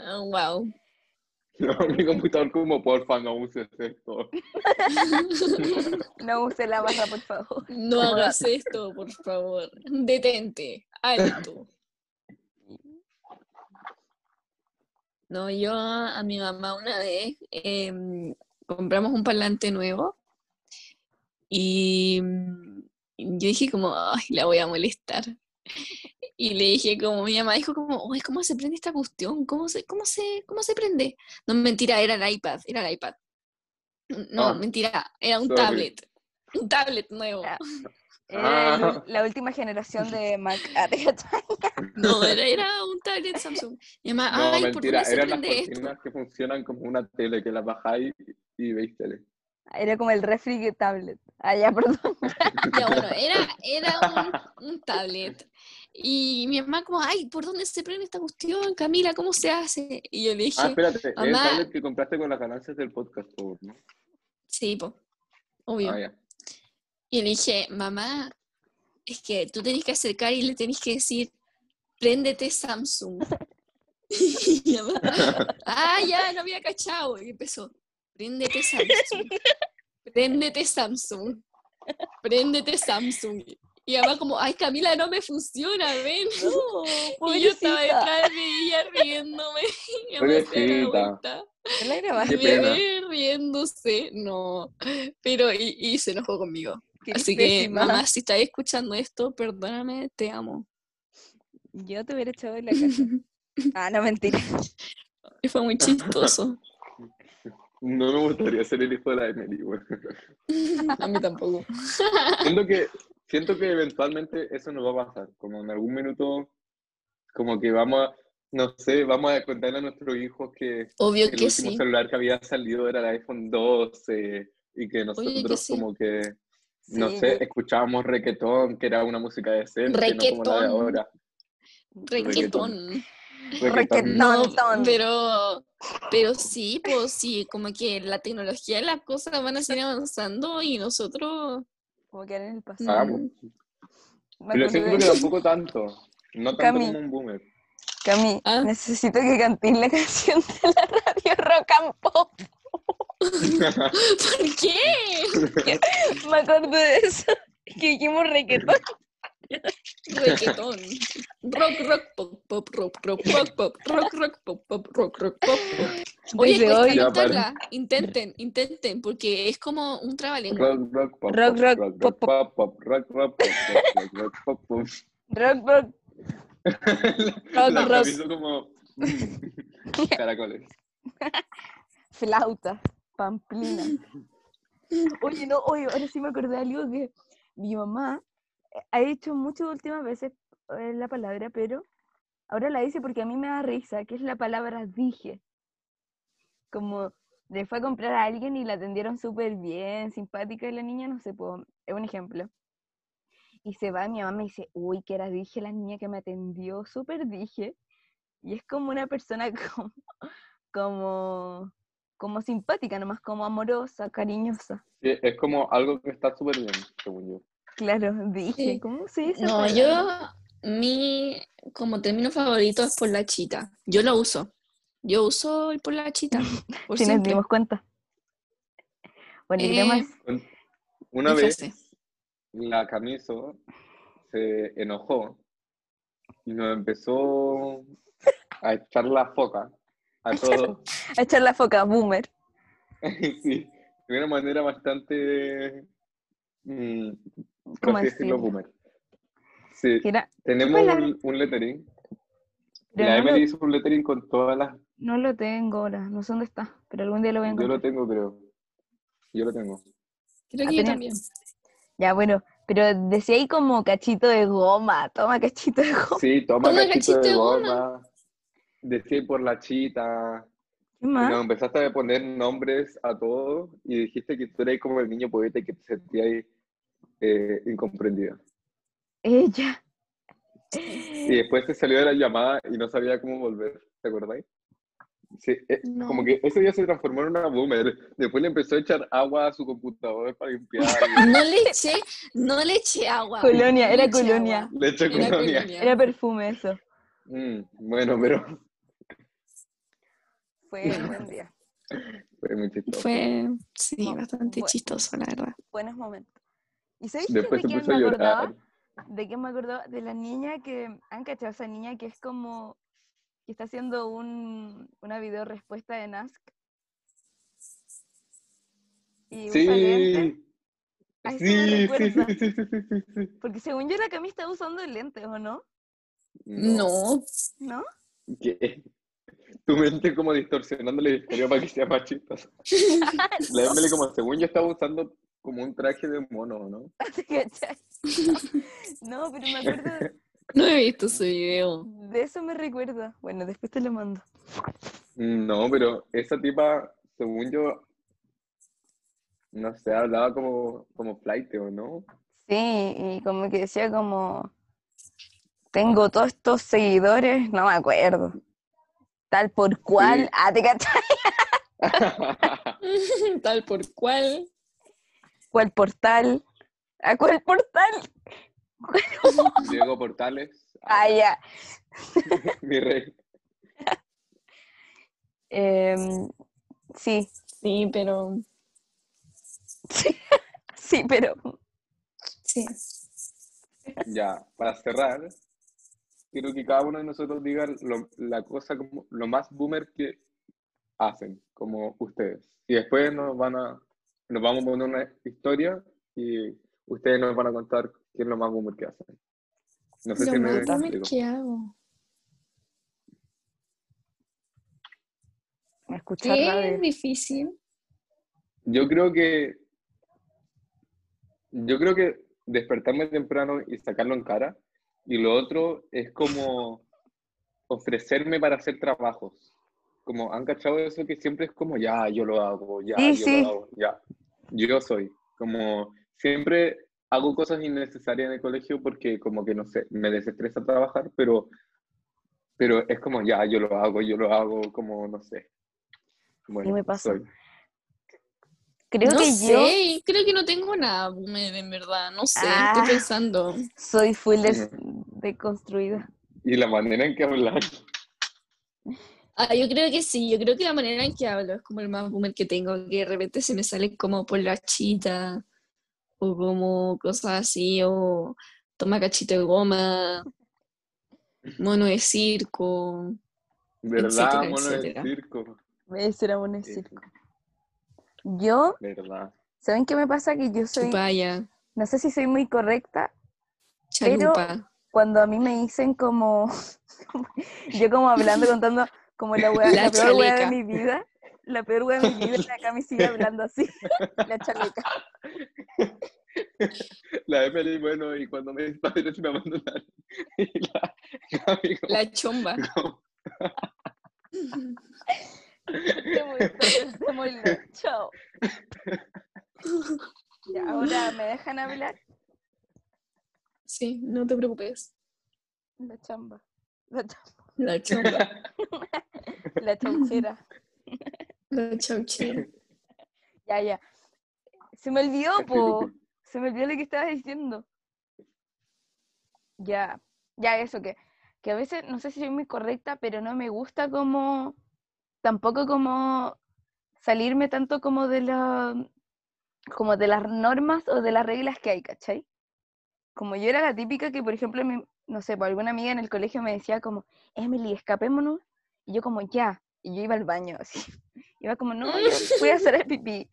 Ah, wow. No, mi computador como, porfa, no uses esto. No use la barra, por favor. No hagas esto, por favor. Detente. Alto. No, yo a mi mamá una vez em, compramos un parlante nuevo y yo dije como, ay, la voy a molestar. Y le dije como, mi mamá dijo como, oye, ¿cómo se prende esta cuestión? ¿Cómo se, cómo se, cómo se prende? No, mentira, era el iPad, era el iPad. No, Ah, mentira, era un sorry. tablet. Un tablet nuevo. Ah. Era el- Ah. la última generación de Mac. No, era, era un tablet Samsung. Mi mamá, No, ay, ¿por mentira, dónde se eran las prende esto? cortinas que funcionan como una tele, que las bajáis y veis tele. Era como el refri tablet. Ah, ya, perdón. Ya, bueno, era, era un, un tablet. Y mi mamá como, ay, ¿por dónde se prende esta cuestión, Camila? ¿Cómo se hace? Y yo le dije, Ah, espérate, es el tablet que compraste con las ganancias del podcast, por ¿no? sí, po, obvio. Ah. Y le dije, mamá, es que tú tenés que acercar y le tenés que decir, préndete Samsung. Y mi mamá, ah, ya, no había cachado. Y empezó, préndete Samsung. Préndete Samsung. Préndete Samsung. Y mamá como, ay, Camila, no me funciona, ven. No, Y yo estaba detrás de ella riéndome. Pobrecita. vuelta. ¿No la Y grabaste? Riéndose. No. Pero, y, y se enojó conmigo. Qué Así que, pésima. mamá, si estás escuchando esto, perdóname, te amo. Yo te hubiera echado de la casa. Ah, no, mentira. Y fue muy chistoso. No me gustaría ser el hijo de la Emily, güey. A mí tampoco. Siento que, siento que eventualmente eso nos va a pasar. Como en algún minuto, como que vamos a, no sé, vamos a contarle a nuestros hijos que Obvio el que último sí. celular que había salido era el iPhone 12 y que nosotros sí. como que, no Sí, sé, escuchábamos reggaetón, que era una música decente, no como la de ahora. Reggaetón. No, ton. pero, pero sí, pues sí, como que la tecnología y las cosas van a seguir avanzando y nosotros. Como que era en el Ah, pasado. Mm. Me Pero siento que tampoco tanto. No tanto Cami. como un boomer. Cami, Ah. necesito que cantes la canción de la radio Rock and Pop. ¿Por qué? Me acordé de eso. Que dijimos reggaetón. Reggaetón. Rock, rock, pop, pop, rock, rock, rock, pop, rock, rock, rock, rock. Oye, Desde hoy. Ya, cantarla. Intenten, intenten, porque es como un trabalengua. Rock, rock, pop, Rock, pop, rock, rock, pop, rock, pop, pop, rock, rock, pop, pop, rock, rock, pop, pop. Rock, rock. Rock, La rock. hizo como mm, caracoles. Flauta. Pamplina. Oye, no, oye, ahora sí me acordé de algo que mi mamá ha dicho muchas últimas veces eh, la palabra, pero ahora la dice porque a mí me da risa, que es la palabra dije. Como le fue a comprar a alguien y la atendieron súper bien, simpática y la niña, no sé, pues, es un ejemplo. Y se va, mi mamá me dice, uy, que era dije la niña que me atendió, súper dije. Y es como una persona como, como, como simpática, nomás como amorosa, cariñosa. Sí, es como algo que está súper bien, según yo. Claro, dije, Sí. ¿cómo se dice? No, yo? Mi como término favorito es por la chita. Yo lo uso. Yo uso el por la chita. Por Si nos dimos cuenta. Bueno, ¿y qué Eh, más? Una vez frase. la camiso se enojó y nos empezó a echar la foca a todos. A echar la foca, boomer. sí, de una manera bastante. mm, por ¿Cómo decirlo? boomer. Sí, Que era- tenemos la- un, un lettering. Pero La no, lo, Emily hizo un lettering con todas las. no lo tengo ahora, no sé dónde está, pero algún día lo voy a Yo lo tengo, creo. Yo lo tengo. Creo Ah, que yo tenía- también. Ya, bueno, pero decía ahí como cachito de goma, toma cachito de goma. Sí, toma Toma cachito de cachito de goma. Decía por la chita. ¿Qué más? nos empezaste a poner nombres a todos y dijiste que tú eras como el niño poeta y que te sentías eh, incomprendida. Ella. Y después te salió de la llamada y no sabía cómo volver, ¿te acordáis? Sí, eh, No. como que ese día se transformó en una boomer. Después le empezó a echar agua a su computador para limpiar. No le eché, no le eché agua. Colonia, no era le eché colonia. agua. Le echó Era colonia. colonia. Era perfume eso. Mm, bueno, pero Fue un buen día. fue muy chistoso. Fue, sí, No, bastante bueno. chistoso, la verdad. Buenos momentos. ¿Y sabéis Después se puso me a acordaba? ¿De qué me acordaba? De la niña que, ¿han cachado esa niña que es como, que está haciendo un, una video respuesta de Ask? Y lentes, Sí. Sí, sí, sí, sí, sí. porque según yo la Cami está usando lentes, ¿o no? No, ¿No? ¿Qué? Tu mente como distorsionando la historia para que sea más chistosa. La Emily como según yo estaba usando como un traje de mono, ¿no? No, pero me acuerdo, no he visto ese video. de eso me recuerda. Bueno, después te lo mando. No, pero esa tipa, según yo, no sé, hablaba como, como flight, ¿o no? Sí, y como que decía como, tengo todos estos seguidores, no me acuerdo. Tal por cual, Sí. ah, ¿te cachai? Tal por cual. ¿Cuál portal? ¿A cuál portal? Diego Portales, Ah, ya. mi rey. Em, sí, Sí, pero. sí, pero Sí. Ya, para cerrar, quiero que cada uno de nosotros diga lo- la cosa como lo más boomer que hacen, como ustedes. Y después nos van a, nos vamos a poner una historia y ustedes nos van a contar qué es lo más boomer que hacen. No sé Lo si me más boomer explico. que hago. me escuchar Es radio. difícil. Yo creo que yo creo que despertarme temprano y sacarlo en cara. Y lo otro es como ofrecerme para hacer trabajos. Como han cachado eso que siempre es como ya, yo lo hago, ya, Sí, yo sí. lo hago, ya. Yo soy. Como siempre hago cosas innecesarias en el colegio porque como que no sé, me desestresa trabajar, pero pero es como ya, yo lo hago, yo lo hago, como no sé. Bueno, me pasa. soy. Creo no que sé, yo creo que no tengo nada en verdad. No sé, Ah. estoy pensando. soy full des- deconstruida. Y la manera en que hablar. Ah, yo creo que sí, yo creo que la manera en que hablo es como el más boomer que tengo, que de repente se me sale como por la chita, o como cosas así, o toma cachito de goma, mono de circo. ¿Verdad, Etcétera, mono etcétera. circo? Ese era un Sí, circo. Yo, ¿Verdad? ¿saben qué me pasa? Que yo soy, Chupaya, no sé si soy muy correcta, Pero- cuando a mí me dicen como, yo como hablando, contando como la, wea- La la peor wea de mi vida, la peor wea de mi vida, la Cami sigue hablando así, la chaleca. La Emily, bueno, y cuando me padres me abandonaron. Y la como- La chomba. como- Démoslo, chao. Ahora me dejan hablar Sí, no te preocupes. la chamba, la, chamba, La chomba, la chauchera. la chauchera. Ya, ya. Se me olvidó, po. Se me olvidó lo que estabas diciendo. Ya, ya eso, que, que a veces, no sé si soy muy correcta, pero no me gusta como, tampoco como salirme tanto como de la, como de las normas o de las reglas que hay, ¿cachai? Como yo era la típica que, por ejemplo, en mi, no sé, por alguna amiga en el colegio me decía como, Emily, escapémonos. Y yo como, ya. Y yo iba al baño, así. Iba como, no, yo voy a hacer el pipí.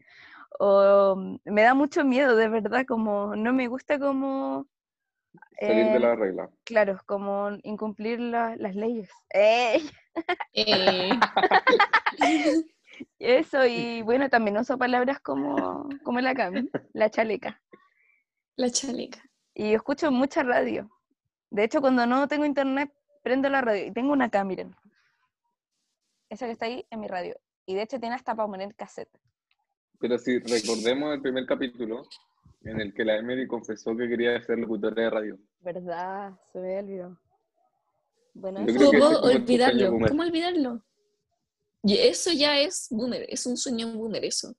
O mm, me da mucho miedo, de verdad, como no me gusta como, Salir de eh, la regla. claro, como incumplir la- las leyes. ¡Ey! Eh, Eso, y bueno, también uso palabras como, como la Cami, la chaleca. la chaleca. Y escucho mucha radio. De hecho, cuando no tengo internet, prendo la radio y tengo una cámara. Esa que está ahí en mi radio. Y de hecho tiene hasta para poner cassette. Pero si recordemos el primer capítulo en el que la Emily confesó que quería ser locutora de radio. ¿Verdad? Se me olvidado. Bueno, ¿Cómo es olvidarlo? ¿Cómo olvidarlo? Y eso ya es boomer, es un sueño boomer eso.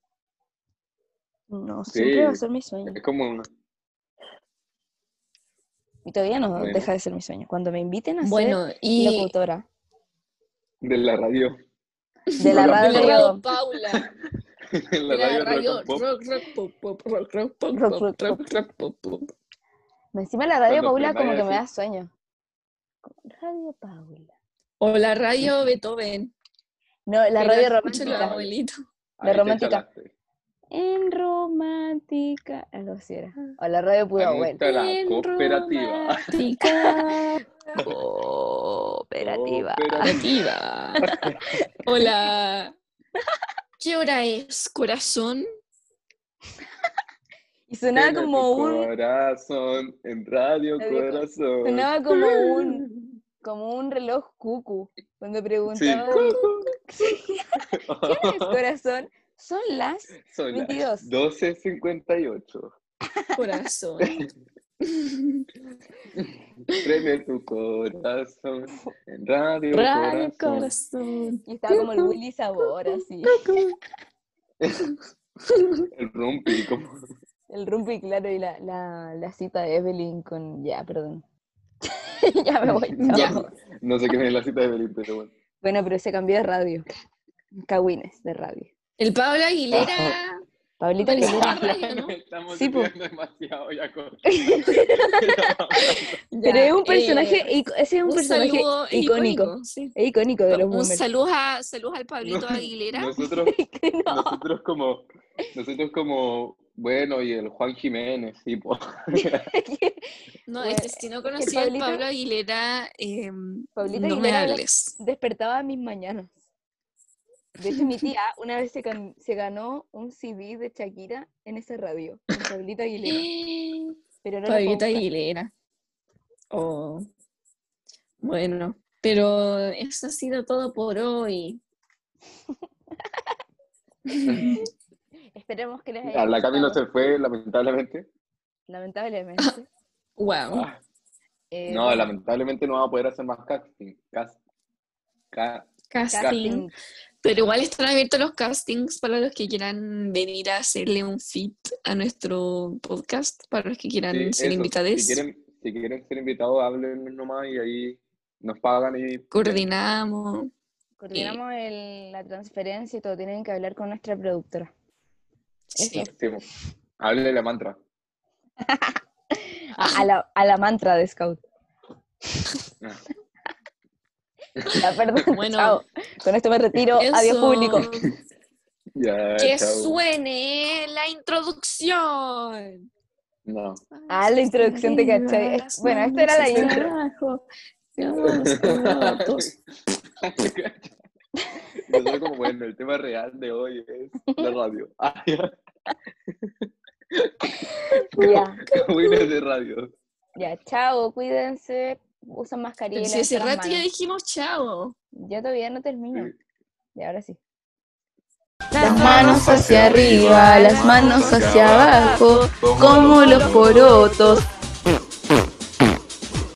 no, siempre va a ser mi sueño. Es como una- Y todavía no Bueno. deja de ser mi sueño. Cuando me inviten a Bueno, ser y locutora de la radio. de la de radio, Paula. De la radio, rock and pop. rock, rock, pop, pop, rock, rock, pop, Rock, pop, rock, rock, rock, pop, pop. encima la radio Paula como que me da sueño. Radio Paula. O la radio Beethoven. No, la radio escucha el romántica. abuelito. La romántica. En romántica. Algo así era. O la radio gusta la En cooperativa. romántica. Cooperativa. Cooperativa. Hola. ¿Qué hora es, corazón? Y sonaba como tu un. Corazón, en radio Radio Co- corazón. Sonaba como un. Como un reloj cucu. Cuando Sí. preguntaba. ¿Quién es corazón? Son las. Son las 22. 12.58. Corazón. Prende tu corazón en radio, Radio corazón. corazón. Y estaba como el Willy Sabor, así. El rumpi, como El rumpi, claro, y la, la, la cita de Evelyn con. Ya, perdón. ya me voy. Ya. no sé quién es la cita de Belín, pero bueno. Bueno, pero se cambió de radio. Cagüines de radio. El Pablo Aguilera. Pablita Parece Aguilera. ¿no? Estamos Sí, desviando demasiado ya con... Pero es un personaje, eh, ese es un, un personaje saludo icónico. sí. Es icónico de los Un saludo a, saludos al Pablito Aguilera. Nosotros, no. nosotros como, nosotros como, bueno, y el Juan Jiménez, sí, po. No, es que si no conocía al Pablito- Pablo Aguilera, eh, Pablito no me Aguilera era- hables. Despertaba mis mañanas. De hecho, mi tía una vez se, can- se ganó un CD de Shakira en esa radio, con Pablito Aguilera. Pero no Pablito. Aguilera. Oh. Bueno, pero eso ha sido todo por hoy. Esperemos que les haya la Camilo se fue, lamentablemente. Lamentablemente. Wow. Ah, Eh, no, bueno, lamentablemente no va a poder hacer más casting. Cas- ca- Casting. casting. Pero igual están abiertos los castings para los que quieran venir a hacerle un fit a nuestro podcast, para los que quieran sí, ser eso, invitados. Si quieren, si quieren ser invitados, háblenme nomás y ahí nos pagan y... Coordinamos. Coordinamos el- la transferencia y todo. Tienen que hablar con nuestra productora. Sí. Po. Háblenle la mantra. A, a la, a la mantra de Scout. Ya, perdón. Bueno, chao. Con esto me retiro. Adiós, público. Ya, Que chao. suene la introducción. No. Ah, la introducción de cachai. Bueno, esta era la intro. Yo soy como, bueno, el tema real de hoy es la radio. Ah, ya. Ya, Cabines de radio. ya, chao, cuídense, usan mascarilla. Pero si hace rato ya dijimos chao. Yo todavía no termino. Y ahora sí. Las manos hacia arriba, las manos hacia abajo, como los porotos.